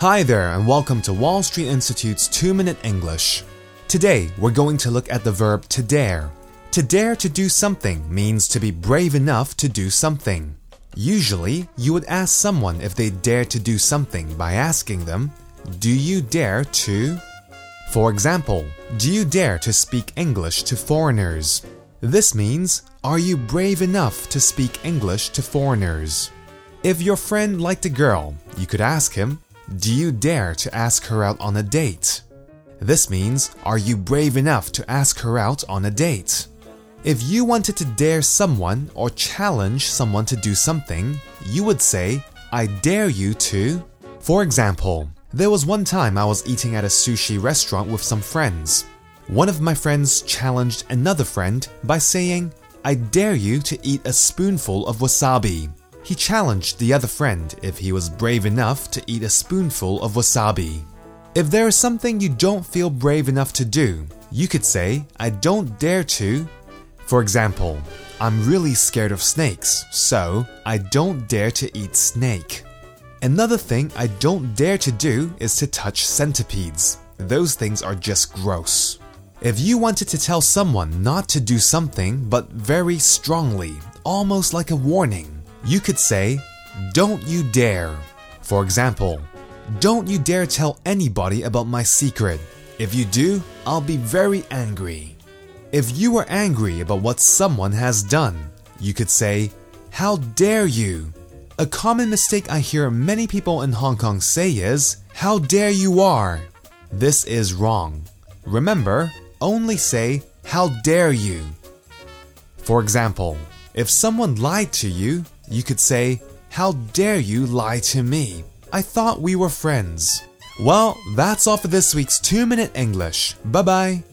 Hi there, and welcome to Wall Street Institute's 2 Minute English. Today, we're going to look at the verb to dare. To dare to do something means to be brave enough to do something. Usually, you would ask someone if they dare to do something by asking them, Do you dare to? For example, do you dare to speak English to foreigners? This means, are you brave enough to speak English to foreigners? If your friend liked a girl, you could ask him, Do you dare to ask her out on a date? This means, are you brave enough to ask her out on a date? If you wanted to dare someone or challenge someone to do something, you would say, I dare you to. For example, there was one time I was eating at a sushi restaurant with some friends. One of my friends challenged another friend by saying, I dare you to eat a spoonful of wasabi. He challenged the other friend if he was brave enough to eat a spoonful of wasabi. If there is something you don't feel brave enough to do, you could say, I don't dare to. For example, I'm really scared of snakes, so I don't dare to eat snake. Another thing I don't dare to do is to touch centipedes. Those things are just gross. If you wanted to tell someone not to do something, but very strongly, almost like a warning, you could say, Don't you dare. For example, Don't you dare tell anybody about my secret. If you do, I'll be very angry. If you are angry about what someone has done, you could say, How dare you? A common mistake I hear many people in Hong Kong say is, How dare you are? This is wrong. Remember, only say, How dare you? For example, if someone lied to you, you could say, How dare you lie to me? I thought we were friends. Well, that's all for this week's 2 Minute English. Bye bye.